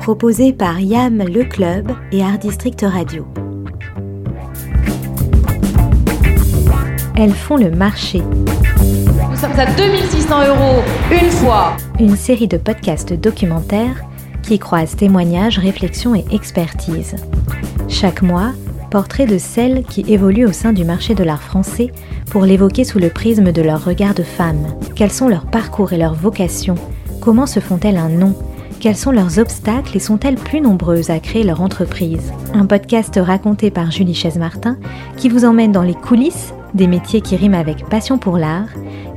proposé par YAM Le Club et Art District Radio. Elles font le marché. Nous sommes à 2600 euros une fois. Une série de podcasts documentaires qui croisent témoignages, réflexions et expertise. Chaque mois, portrait de celles qui évoluent au sein du marché de l'art français pour l'évoquer sous le prisme de leur regard de femme. Quels sont leurs parcours et leurs vocations? Comment se font-elles un nom? Quels sont leurs obstacles et sont-elles plus nombreuses à créer leur entreprise Un podcast raconté par Julie Chaise-Martin qui vous emmène dans les coulisses des métiers qui riment avec passion pour l'art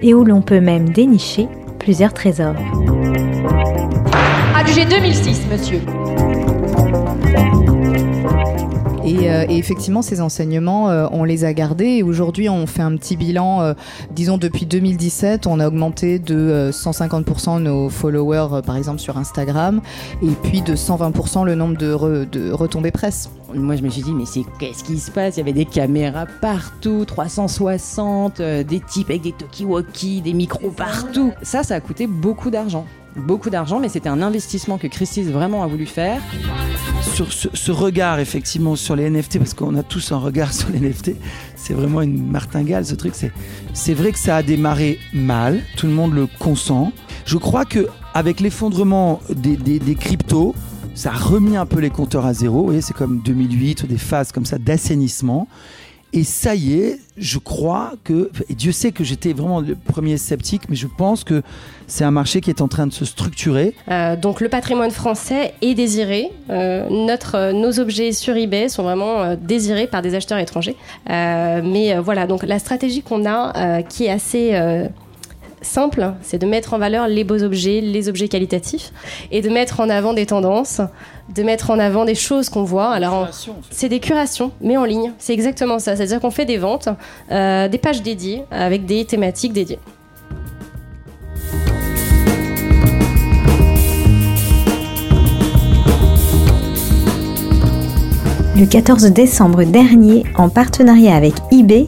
et où l'on peut même dénicher plusieurs trésors. Adjugé 2006, monsieur. Euh, et, effectivement, ces enseignements, euh, on les a gardés. Et aujourd'hui, on fait un petit bilan. Euh, disons, depuis 2017, on a augmenté de 150% nos followers, par exemple, sur Instagram. Et puis de 120% le nombre de, de retombées presse. Moi, je me suis dit, mais c'est qu'est-ce qui se passe? Il y avait des caméras partout, 360, des types avec des talkie-walkie, des micros partout. Ça, ça a coûté beaucoup d'argent beaucoup d'argent, mais c'était un investissement que Christie's vraiment a voulu faire. Sur ce, regard, effectivement, sur les NFT, parce qu'on a tous un regard sur les NFT, c'est vraiment une martingale, ce truc. C'est vrai que ça a démarré mal, tout le monde le consent. Je crois que avec l'effondrement des, cryptos, ça a remis un peu les compteurs à zéro. Vous c'est comme 2008, des phases comme ça d'assainissement. Et ça y est, je crois que, Dieu sait que j'étais vraiment le premier sceptique, mais je pense que c'est un marché qui est en train de se structurer. Euh, donc le patrimoine français est désiré. Euh, notre, euh, nos objets sur eBay sont vraiment désirés par des acheteurs étrangers. mais voilà, donc la stratégie qu'on a, qui est assez simple, c'est de mettre en valeur les beaux objets, les objets qualitatifs, et de mettre en avant des tendances, de mettre en avant des choses qu'on voit. Alors, c'est des curations, mais en ligne. C'est exactement ça. C'est-à-dire qu'on fait des ventes, euh, des pages dédiées avec des thématiques dédiées. Le 14 décembre dernier, en partenariat avec eBay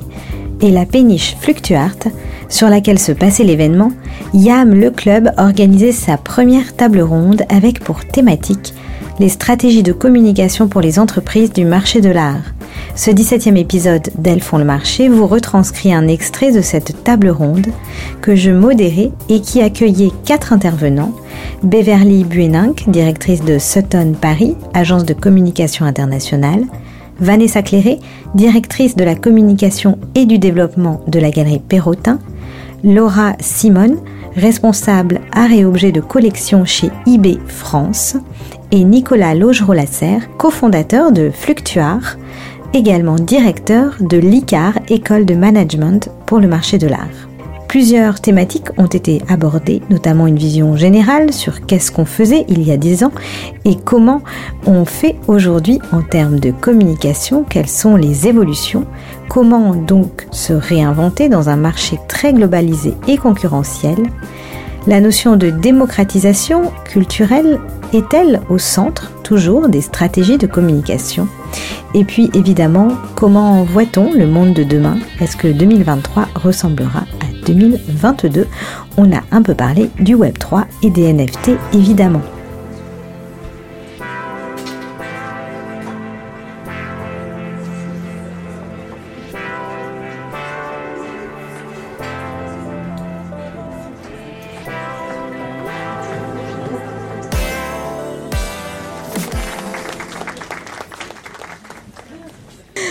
et la péniche Fluctuart, sur laquelle se passait l'événement, YAM le club organisait sa première table ronde avec pour thématique les stratégies de communication pour les entreprises du marché de l'art. Ce 17e épisode d'Elles font le marché vous retranscrit un extrait de cette table ronde que je modérais et qui accueillait quatre intervenants. Beverly Bueninck, directrice de Sutton Paris, agence de communication internationale, Vanessa Cléré, directrice de la communication et du développement de la galerie Perrotin, Laura Simone, responsable art et objets de collection chez eBay France, et Nicolas Logereau-Lasserre, cofondateur de Fluctuar, également directeur de l'ICAR, école de management pour le marché de l'art. Plusieurs thématiques ont été abordées, notamment une vision générale sur qu'est-ce qu'on faisait il y a 10 ans et comment on fait aujourd'hui en termes de communication, quelles sont les évolutions, comment donc se réinventer dans un marché très globalisé et concurrentiel. La notion de démocratisation culturelle est-elle au centre toujours des stratégies de communication? Et puis évidemment, comment voit-on le monde de demain? Est-ce que 2023 ressemblera 2022. On a un peu parlé du Web3 et des NFT évidemment.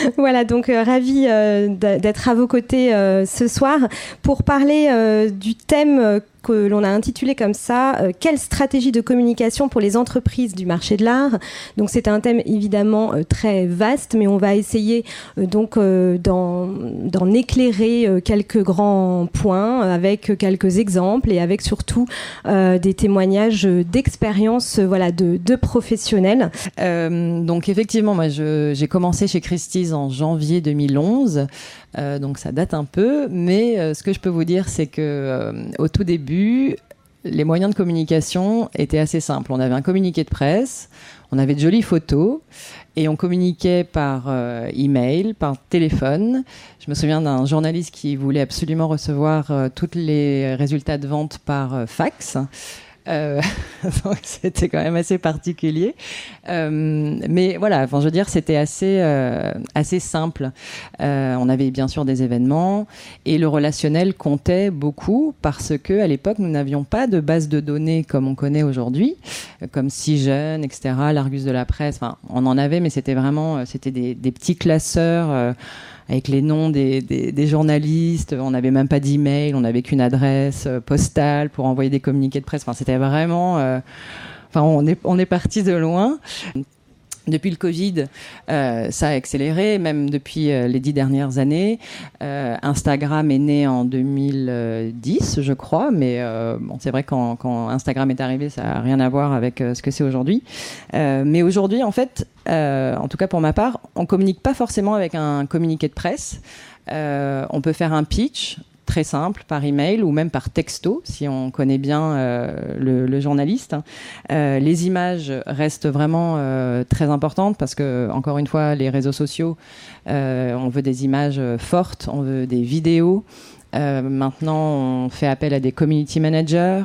Voilà, donc euh, ravi euh, d'être à vos côtés euh, ce soir pour parler du thème que l'on a intitulé comme ça euh, Quelle stratégie de communication pour les entreprises du marché de l'art? Donc c'est un thème évidemment euh, très vaste, mais on va essayer euh, donc d'en éclairer quelques grands points avec quelques exemples et avec surtout des témoignages d'expérience voilà, de, de professionnels. donc effectivement, moi j'ai commencé chez Christie's en janvier 2011. Euh, donc ça date un peu, mais ce que je peux vous dire, c'est que au tout début, les moyens de communication étaient assez simples. On avait un communiqué de presse, on avait de jolies photos et on communiquait par email, par téléphone. Je me souviens d'un journaliste qui voulait absolument recevoir tous les résultats de vente par fax. Euh, c'était quand même assez particulier. Euh, mais voilà, enfin, je veux dire, c'était assez, euh, assez simple. Euh, on avait bien sûr des événements et le relationnel comptait beaucoup parce que à l'époque, nous n'avions pas de base de données comme on connaît aujourd'hui, comme Si Jeune, etc., l'Argus de la presse. Enfin, on en avait, mais c'était vraiment, c'était des, des petits classeurs avec les noms des, des, des journalistes. On n'avait même pas d'email, on n'avait qu'une adresse euh, postale pour envoyer des communiqués de presse. Enfin, c'était vraiment. Euh, enfin, on est, on est parti de loin. Depuis le Covid, euh, ça a accéléré, même depuis euh, les dix dernières années. Euh, Instagram est né en 2010, je crois, mais bon, c'est vrai quand, quand Instagram est arrivé, ça n'a rien à voir avec ce que c'est aujourd'hui. Mais aujourd'hui, en fait, en tout cas pour ma part, on communique pas forcément avec un communiqué de presse. on peut faire un pitch, très simple par email ou même par texto si on connaît bien euh, le, journaliste. Euh, les images restent vraiment euh, très importantes parce que encore une fois les réseaux sociaux, on veut des images fortes, on veut des vidéos. Maintenant, on fait appel à des community managers.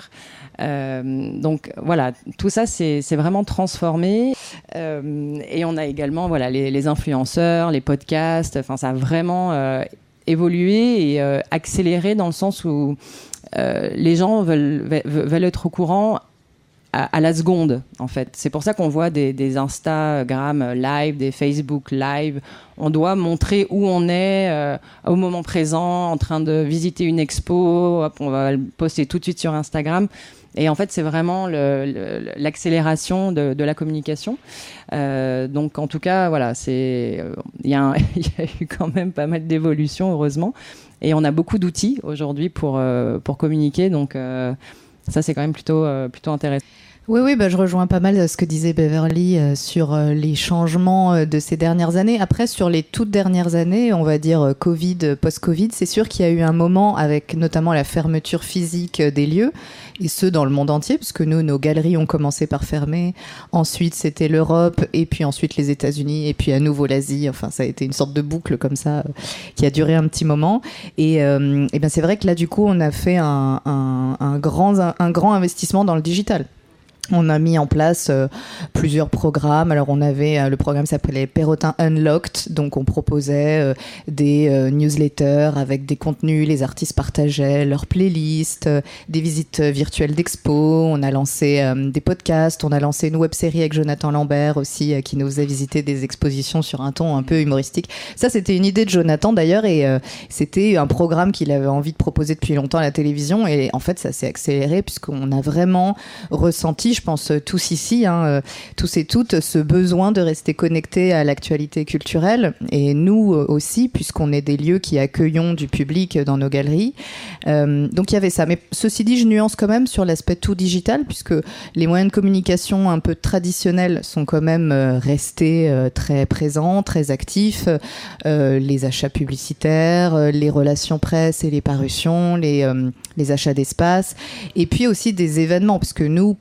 Donc voilà, tout ça c'est vraiment transformé. Et on a également voilà les, influenceurs, les podcasts. Enfin, ça a vraiment évoluer et euh, accélérer dans le sens où euh, les gens veulent, être au courant à, la seconde, en fait. C'est pour ça qu'on voit des, Instagram live, des Facebook live. On doit montrer où on est euh, au moment présent, en train de visiter une expo. On va le poster tout de suite sur Instagram. Et en fait, c'est vraiment l'accélération de, la communication. Euh, donc, en tout cas, voilà, c'est il y, a eu quand même pas mal d'évolutions, heureusement. Et on a beaucoup d'outils aujourd'hui pour euh, pour communiquer. Donc, euh, ça, c'est quand même plutôt plutôt intéressant. Oui, oui, bah, je rejoins pas mal ce que disait Beverly euh, sur euh, les changements euh, de ces dernières années. Après, sur les toutes dernières années, on va dire Covid, post-Covid, c'est sûr qu'il y a eu un moment avec notamment la fermeture physique des lieux, et ce dans le monde entier, puisque nous, nos galeries ont commencé par fermer. Ensuite, c'était l'Europe, et puis ensuite les États-Unis, et puis à nouveau l'Asie. Enfin, ça a été une sorte de boucle comme ça qui a duré un petit moment. Et, euh, et ben, c'est vrai que là, du coup, on a fait un, un, un grand, un grand investissement dans le digital. On a mis en place euh, plusieurs programmes. Alors on avait euh, le programme s'appelait Perrotin Unlocked, donc on proposait euh, des newsletters avec des contenus, les artistes partageaient leurs playlists, des visites virtuelles d'expo. On a lancé des podcasts, on a lancé une web série avec Jonathan Lambert aussi qui nous faisait visiter des expositions sur un ton un peu humoristique. Ça c'était une idée de Jonathan d'ailleurs et c'était un programme qu'il avait envie de proposer depuis longtemps à la télévision et en fait ça s'est accéléré puisqu'on a vraiment ressenti je pense tous ici, hein, tous et toutes, ce besoin de rester connectés à l'actualité culturelle et nous aussi, puisqu'on est des lieux qui accueillons du public dans nos galeries. Euh, donc il y avait ça. Mais ceci dit, je nuance quand même sur l'aspect tout digital, puisque les moyens de communication un peu traditionnels sont quand même restés euh, très présents, très actifs. Euh, les achats publicitaires, les relations presse et les parutions, les, euh, achats d'espace, et puis aussi des événements, parce que nous,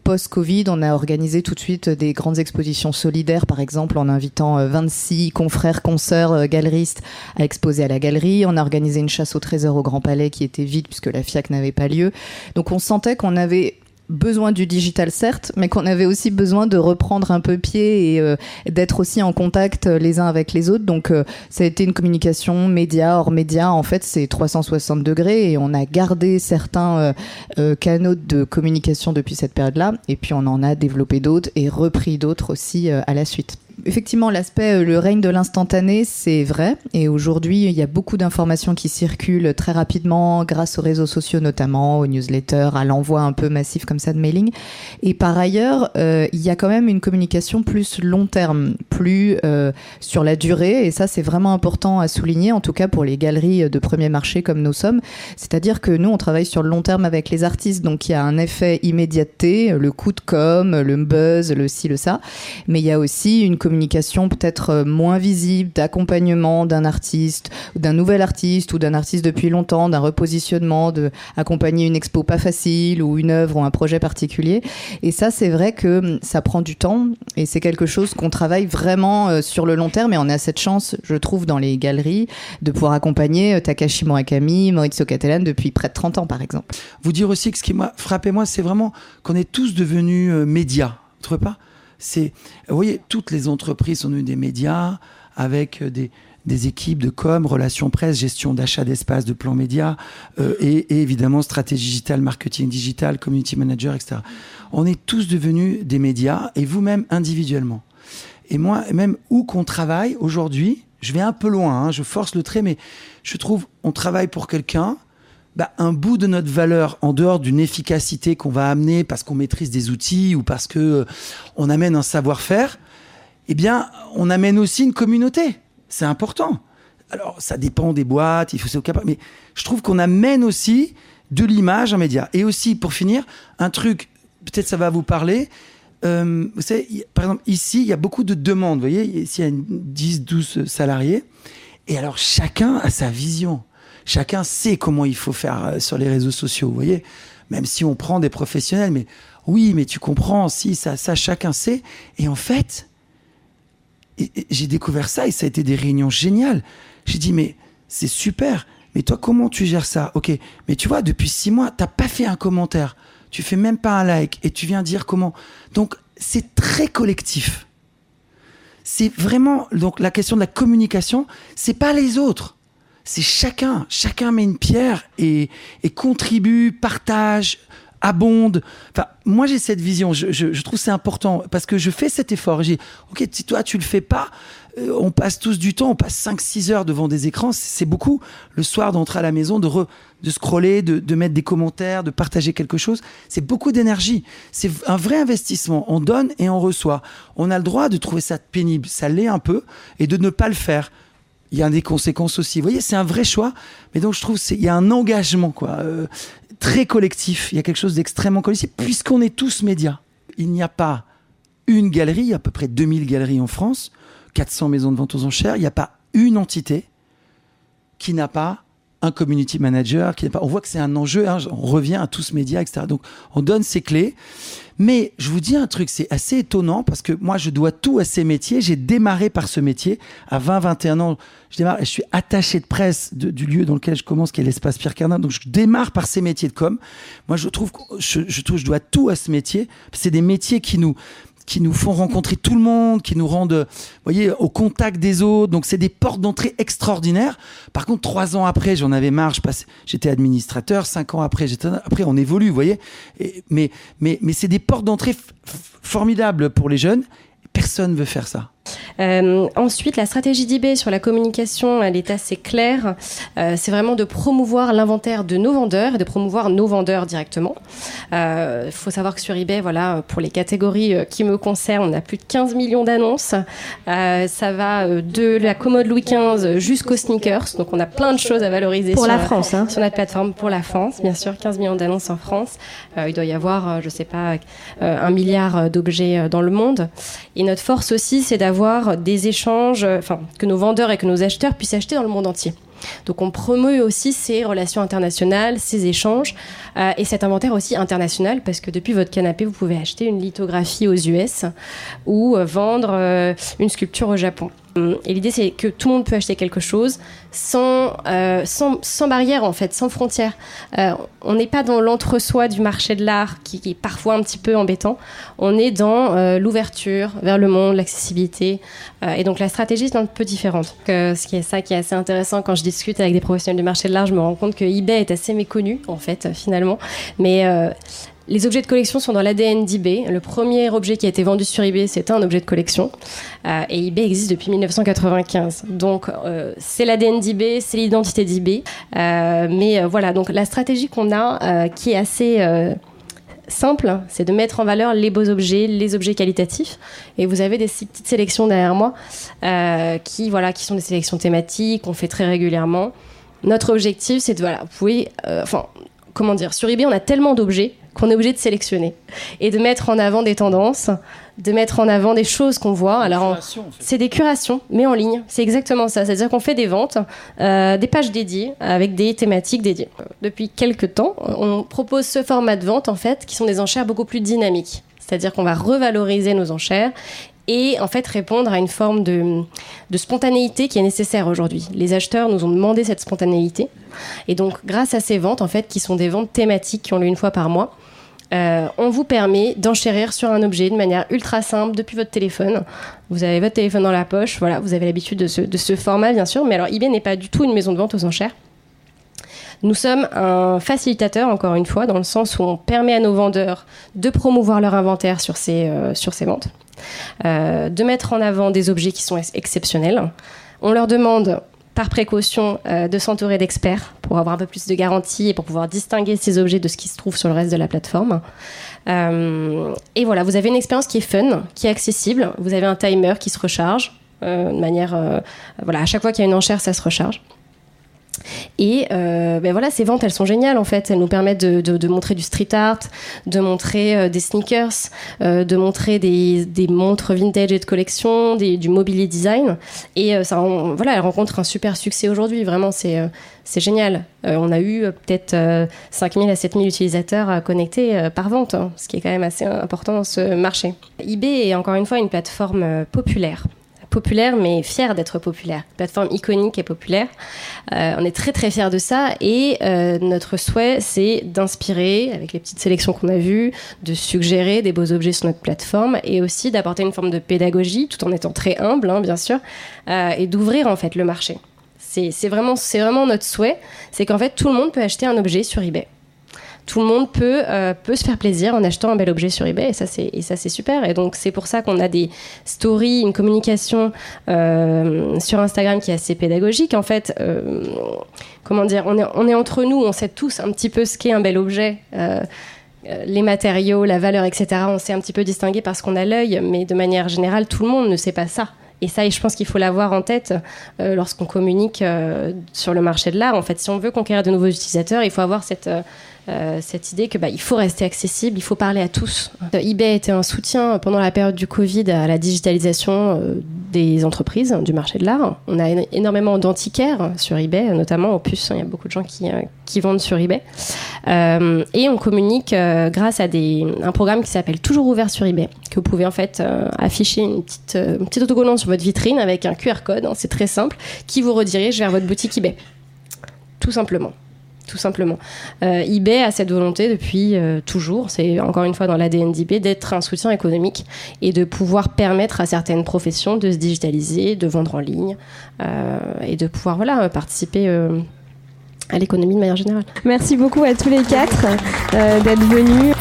on a organisé tout de suite des grandes expositions solidaires, par exemple en invitant 26 confrères, consoeurs, galeristes à exposer à la galerie. On a organisé une chasse au trésor au Grand Palais qui était vide puisque la FIAC n'avait pas lieu. Donc on sentait qu'on avait besoin du digital certes, mais qu'on avait aussi besoin de reprendre un peu pied et euh, d'être aussi en contact les uns avec les autres. Donc euh, ça a été une communication média hors média. En fait, c'est 360 degrés et on a gardé certains euh, euh, canaux de communication depuis cette période-là. Et puis on en a développé d'autres et repris d'autres aussi euh, à la suite effectivement, l'aspect, le règne de l'instantané, c'est vrai. Et aujourd'hui, il y a beaucoup d'informations qui circulent très rapidement grâce aux réseaux sociaux, notamment aux newsletters, à l'envoi un peu massif comme ça de mailing. Et par ailleurs, euh, il y a quand même une communication plus long terme, plus euh, sur la durée. Et ça, c'est vraiment important à souligner, en tout cas pour les galeries de premier marché comme nous sommes. C'est-à-dire que nous, on travaille sur le long terme avec les artistes. Donc, il y a un effet immédiateté, le coup de com, le buzz, le ci, le ça. Mais il y a aussi une communication peut-être euh, moins visible, d'accompagnement d'un artiste, d'un nouvel artiste ou d'un artiste depuis longtemps, d'un repositionnement, de accompagner une expo pas facile ou une œuvre ou un projet particulier. Et ça, c'est vrai que hum, ça prend du temps et c'est quelque chose qu'on travaille vraiment euh, sur le long terme. Et on a cette chance, je trouve, dans les galeries, de pouvoir accompagner euh, Takashi Murakami, Maurizio Cattelan depuis près de 30 ans, par exemple. Vous dire aussi que ce qui m'a frappé, moi, c'est vraiment qu'on est tous devenus euh, médias. Vous trouvez pas? C'est, vous voyez, toutes les entreprises sont devenues des médias avec des, équipes de com, relations presse, gestion d'achat d'espace, de plans médias, euh, et, et évidemment stratégie digitale, marketing digital, community manager, etc. On est tous devenus des médias, et vous-même individuellement. Et moi, même où qu'on travaille aujourd'hui, je vais un peu loin, hein, je force le trait, mais je trouve on travaille pour quelqu'un. Bah, un bout de notre valeur en dehors d'une efficacité qu'on va amener parce qu'on maîtrise des outils ou parce que euh, on amène un savoir-faire, eh bien, on amène aussi une communauté. C'est important. Alors, ça dépend des boîtes, il faut se capable, mais je trouve qu'on amène aussi de l'image en média. Et aussi, pour finir, un truc, peut-être ça va vous parler. Euh, vous savez, par exemple, ici, il y a beaucoup de demandes. Vous voyez, ici, il y a une 10, 12 salariés. Et alors, chacun a sa vision. Chacun sait comment il faut faire euh, sur les réseaux sociaux. Vous voyez, même si on prend des professionnels, mais oui, mais tu comprends, si, ça, ça, chacun sait. Et en fait, j'ai découvert ça et ça a été des réunions géniales. J'ai dit, mais c'est super. Mais toi, comment tu gères ça? Ok, mais tu vois, depuis six mois, t'as pas fait un commentaire. Tu fais même pas un like et tu viens dire comment. Donc, c'est très collectif. C'est vraiment donc la question de la communication. C'est pas les autres. C'est chacun. Chacun met une pierre et, et contribue, partage, abonde. Enfin, moi j'ai cette vision. Je, trouve c'est important parce que je fais cet effort. J'ai, ok, si toi tu le fais pas, euh, on passe tous du temps, on passe 5-6 heures devant des écrans, c'est c'est beaucoup. Le soir d'entrer à la maison, de, re- de scroller, de, de mettre des commentaires, de partager quelque chose, c'est beaucoup d'énergie. C'est un vrai investissement. On donne et on reçoit. On a le droit de trouver ça pénible, ça l'est un peu, et de ne pas le faire. Il y a des conséquences aussi. Vous voyez, c'est un vrai choix. Mais donc, je trouve qu'il y a un engagement, quoi, euh, très collectif. Il y a quelque chose d'extrêmement collectif, puisqu'on est tous médias. Il n'y a pas une galerie, il y a à peu près 2000 galeries en France, 400 maisons de vente aux enchères. Il n'y a pas une entité qui n'a pas un community manager. Qui n'a pas... On voit que c'est un enjeu. hein. On revient à tous médias, etc. Donc, on donne ses clés. Mais je vous dis un truc, c'est assez étonnant parce que moi, je dois tout à ces métiers. J'ai démarré par ce métier à 20, 21 ans. Je démarre, je suis attaché de presse du lieu dans lequel je commence, qui est l'espace Pierre Cardin. Donc, je démarre par ces métiers de com. Moi, je trouve, que je, je trouve, je dois tout à ce métier. C'est des métiers qui nous, qui nous font rencontrer tout le monde, qui nous rendent, vous voyez, au contact des autres. Donc, c'est des portes d'entrée extraordinaires. Par contre, trois ans après, j'en avais marre. J'étais administrateur. Cinq ans après, j'étais, après, on évolue, vous voyez. Mais, mais, mais c'est des portes d'entrée formidables pour les jeunes. Personne veut faire ça. Euh, ensuite, la stratégie d'eBay sur la communication, elle est assez claire. Euh, c'est vraiment de promouvoir l'inventaire de nos vendeurs et de promouvoir nos vendeurs directement. Il faut savoir que sur eBay, voilà, pour les catégories euh, qui me concernent, on a plus de 15 millions d'annonces. Euh, ça va euh, de la commode Louis XV jusqu'aux sneakers. Donc, on a plein de choses à valoriser Pour sur la France, hein. sur notre plateforme pour la France, bien sûr, 15 millions d'annonces en France. Euh, il doit y avoir, euh, je sais pas, euh, un milliard euh, d'objets euh, dans le monde. Et notre force aussi, c'est d'avoir des échanges, euh, que nos vendeurs et que nos acheteurs puissent acheter dans le monde entier. Donc on promeut aussi ces relations internationales, ces échanges euh, et cet inventaire aussi international parce que depuis votre canapé, vous pouvez acheter une lithographie aux US ou euh, vendre une sculpture au Japon. Et l'idée, c'est que tout le monde peut acheter quelque chose sans, euh, sans, barrière, en fait, sans frontières. Euh, on n'est pas dans l'entre-soi du marché de l'art, qui, est parfois un petit peu embêtant. On est dans euh, l'ouverture vers le monde, l'accessibilité. Euh, et donc, la stratégie est un peu différente. Ce qui est ça qui est assez intéressant quand je discute avec des professionnels du marché de l'art, je me rends compte que eBay est assez méconnu, en fait, finalement. Mais euh, les objets de collection sont dans l'ADN d'eBay. Le premier objet qui a été vendu sur eBay, c'était un objet de collection. Euh, et eBay existe depuis 1995. Donc, euh, c'est l'ADN d'eBay, c'est l'identité d'eBay. Euh, mais voilà, donc la stratégie qu'on a, qui est assez simple, c'est de mettre en valeur les beaux objets, les objets qualitatifs. Et vous avez des petites sélections derrière moi, qui, voilà, qui sont des sélections thématiques qu'on fait très régulièrement. Notre objectif, c'est de, voilà, vous pouvez, enfin, comment dire, sur eBay, on a tellement d'objets qu'on est obligé de sélectionner et de mettre en avant des tendances, de mettre en avant des choses qu'on voit. Alors, c'est des curations, mais en ligne. C'est exactement ça. C'est-à-dire qu'on fait des ventes, euh, des pages dédiées avec des thématiques dédiées. Depuis quelques temps, on propose ce format de vente en fait, qui sont des enchères beaucoup plus dynamiques. C'est-à-dire qu'on va revaloriser nos enchères et en fait répondre à une forme de, spontanéité qui est nécessaire aujourd'hui. Les acheteurs nous ont demandé cette spontanéité et donc grâce à ces ventes en fait qui sont des ventes thématiques qui ont lieu une fois par mois, euh, on vous permet d'enchérir sur un objet de manière ultra simple depuis votre téléphone. Vous avez votre téléphone dans la poche, voilà, vous avez l'habitude de ce, format bien sûr, mais alors eBay n'est pas du tout une maison de vente aux enchères. Nous sommes un facilitateur, encore une fois, dans le sens où on permet à nos vendeurs de promouvoir leur inventaire sur ces, euh, sur ces ventes, euh, de mettre en avant des objets qui sont exceptionnels. On leur demande par précaution euh, de s'entourer d'experts pour avoir un peu plus de garantie et pour pouvoir distinguer ces objets de ce qui se trouve sur le reste de la plateforme. et voilà, vous avez une expérience qui est fun, qui est accessible. Vous avez un timer qui se recharge de manière, voilà, à chaque fois qu'il y a une enchère, ça se recharge. Et euh, ben voilà, ces ventes, elles sont géniales en fait. Elles nous permettent de, montrer du street art, de montrer euh, des sneakers, euh, de montrer des, montres vintage et de collection, du mobilier design. Et ça, voilà, elles rencontrent un super succès aujourd'hui. Vraiment, c'est c'est génial. on a eu peut-être 5000 à 7000 utilisateurs connectés par vente, hein, ce qui est quand même assez important dans ce marché. eBay est encore une fois une plateforme populaire populaire, mais fier d'être populaire. Plateforme iconique et populaire. Euh, on est très très fiers de ça et euh, notre souhait, c'est d'inspirer, avec les petites sélections qu'on a vues, de suggérer des beaux objets sur notre plateforme et aussi d'apporter une forme de pédagogie, tout en étant très humble, hein, bien sûr, euh, et d'ouvrir en fait le marché. C'est vraiment, vraiment notre souhait, c'est qu'en fait tout le monde peut acheter un objet sur eBay tout le monde peut, euh, peut se faire plaisir en achetant un bel objet sur eBay et ça c'est super et donc c'est pour ça qu'on a des stories une communication euh, sur Instagram qui est assez pédagogique en fait euh, comment dire on est entre nous on sait tous un petit peu ce qu'est un bel objet les matériaux, la valeur, etc. On sait un petit peu distinguer parce qu'on a l'œil, mais de manière générale, tout le monde ne sait pas ça. Et ça, je pense qu'il faut l'avoir en tête lorsqu'on communique sur le marché de l'art. En fait, si on veut conquérir de nouveaux utilisateurs, il faut avoir cette, cette idée que bah, il faut rester accessible, il faut parler à tous. Euh, eBay était un soutien pendant la période du Covid à la digitalisation euh, des entreprises, du marché de l'art. On a énormément d'antiquaires sur eBay, notamment en plus, il y a beaucoup de gens qui, vendent sur eBay. et on communique grâce à un programme qui s'appelle Toujours ouvert sur eBay, que vous pouvez en fait afficher une petite, une petite autocollante sur votre vitrine avec un QR code, hein, c'est très simple, qui vous redirige vers votre boutique eBay. Tout simplement tout simplement. Euh, eBay a cette volonté depuis euh, toujours, c'est encore une fois dans l'ADN d'eBay, d'être un soutien économique et de pouvoir permettre à certaines professions de se digitaliser, de vendre en ligne euh, et de pouvoir voilà, participer à l'économie de manière générale. Merci beaucoup à tous les quatre d'être venus.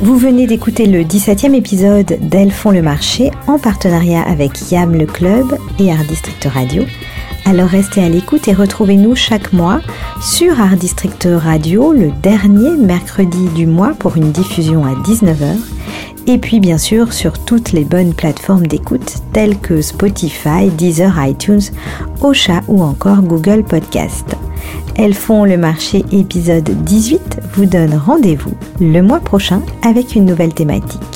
Vous venez d'écouter le 17e épisode d'Elles le marché en partenariat avec YAM le club et Art District Radio. Alors restez à l'écoute et retrouvez-nous chaque mois sur Art District Radio le dernier mercredi du mois pour une diffusion à 19h et puis bien sûr sur toutes les bonnes plateformes d'écoute telles que Spotify, Deezer, iTunes, Ocha ou encore Google Podcast. Elles font le marché épisode 18 vous donne rendez-vous le mois prochain avec une nouvelle thématique.